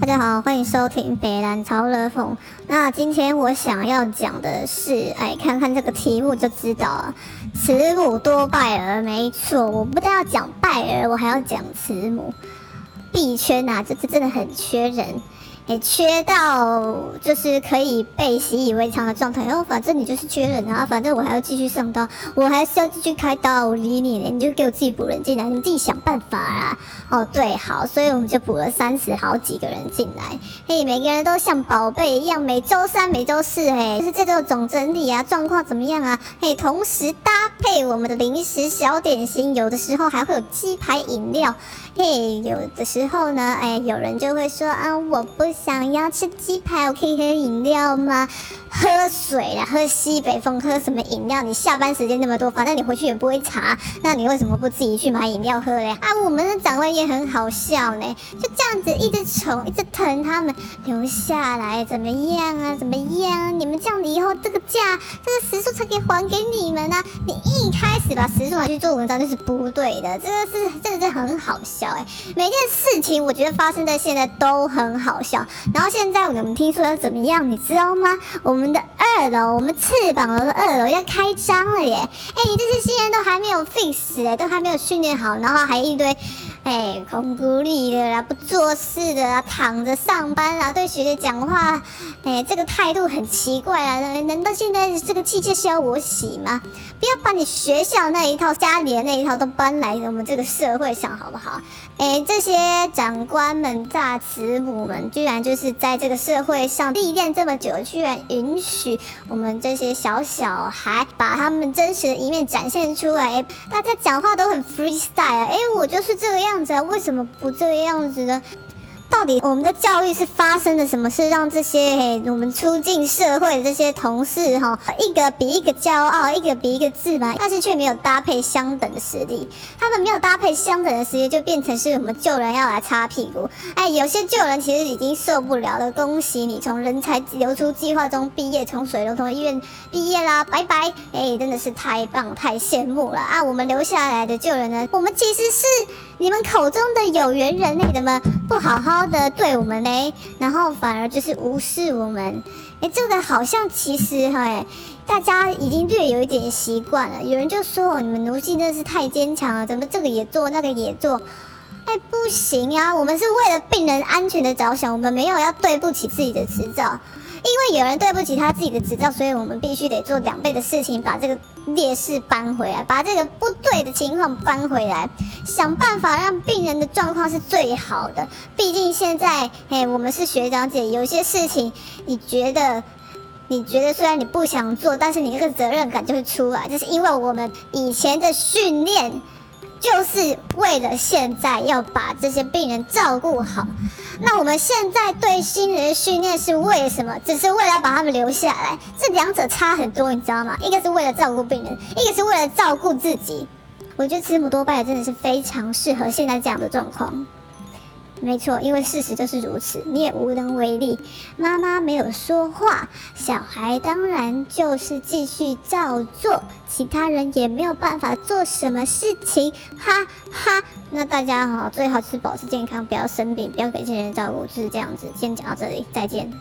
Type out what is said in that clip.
大家好，欢迎收听北南超热风。那今天我想要讲的是，哎，看看这个题目就知道了。慈母多败儿，没错，我不但要讲败儿，我还要讲慈母。币圈啊，这次真的很缺人。也缺到就是可以被习以为常的状态，然后反正你就是缺人啊，反正我还要继续上刀，我还是要继续开刀，我理你呢，你就给我自己补人进来，你自己想办法啊。哦，对，好，所以我们就补了三十好几个人进来，嘿，每个人都像宝贝一样，每周三、每周四，嘿，就是这个总整理啊，状况怎么样啊？嘿，同时搭配我们的零食小点心，有的时候还会有鸡排饮料，嘿，有的时候呢，哎，有人就会说啊，我不。想要吃鸡排，我可以喝饮料吗？喝水啦，喝西北风，喝什么饮料？你下班时间那么多，反正你回去也不会查，那你为什么不自己去买饮料喝嘞？啊，我们的长官也很好笑呢，就这样子一直宠，一直疼他们留下来，怎么样啊？怎么样？你们这样子以后这个价，这个时速才可以还给你们呢？你一开始把时速拿去做文章就是不对的，这个是真的是很好笑哎。每件事情我觉得发生在现在都很好笑，然后现在我们听说要怎么样，你知道吗？我们。我们的二楼，我们翅膀楼的二楼要开张了耶！哎，你这些新人都还没有 fix 哎，都还没有训练好，然后还一堆哎空孤立的啦，不做事的啦，躺着上班啦，对学姐讲话哎这个态度很奇怪啊！难道现在这个器械是要我洗吗？不要你学校那一套、家里的那一套都搬来我们这个社会上好不好？哎，这些长官们、大慈母们，居然就是在这个社会上历练这么久，居然允许我们这些小小孩把他们真实的一面展现出来。大家讲话都很 freestyle，哎，我就是这个样子啊，为什么不这个样子呢？到底我们的教育是发生了什么事，让这些我们出进社会的这些同事哈，一个比一个骄傲，一个比一个自满，但是却没有搭配相等的实力。他们没有搭配相等的实力，就变成是我们救人要来擦屁股。哎，有些救人其实已经受不了了。恭喜你从人才流出计划中毕业，从水龙头医院毕业啦，拜拜！哎，真的是太棒，太羡慕了啊！我们留下来的救人呢，我们其实是你们口中的有缘人类怎么？不好好的对我们嘞，然后反而就是无视我们，哎，这个好像其实哈，大家已经略有一点习惯了。有人就说你们奴性真的是太坚强了，怎么这个也做，那个也做？哎，不行啊，我们是为了病人安全的着想，我们没有要对不起自己的执照。因为有人对不起他自己的执照，所以我们必须得做两倍的事情，把这个劣势搬回来，把这个不对的情况搬回来，想办法让病人的状况是最好的。毕竟现在，哎，我们是学长姐，有些事情你觉得，你觉得虽然你不想做，但是你这个责任感就会出来，就是因为我们以前的训练。就是为了现在要把这些病人照顾好，那我们现在对新人训练是为什么？只是为了把他们留下来，这两者差很多，你知道吗？一个是为了照顾病人，一个是为了照顾自己。我觉得慈母多拜真的是非常适合现在这样的状况。没错，因为事实就是如此，你也无能为力。妈妈没有说话，小孩当然就是继续照做，其他人也没有办法做什么事情，哈哈。那大家好，最好是保持健康，不要生病，不要给亲人照顾，就是这样子。先讲到这里，再见。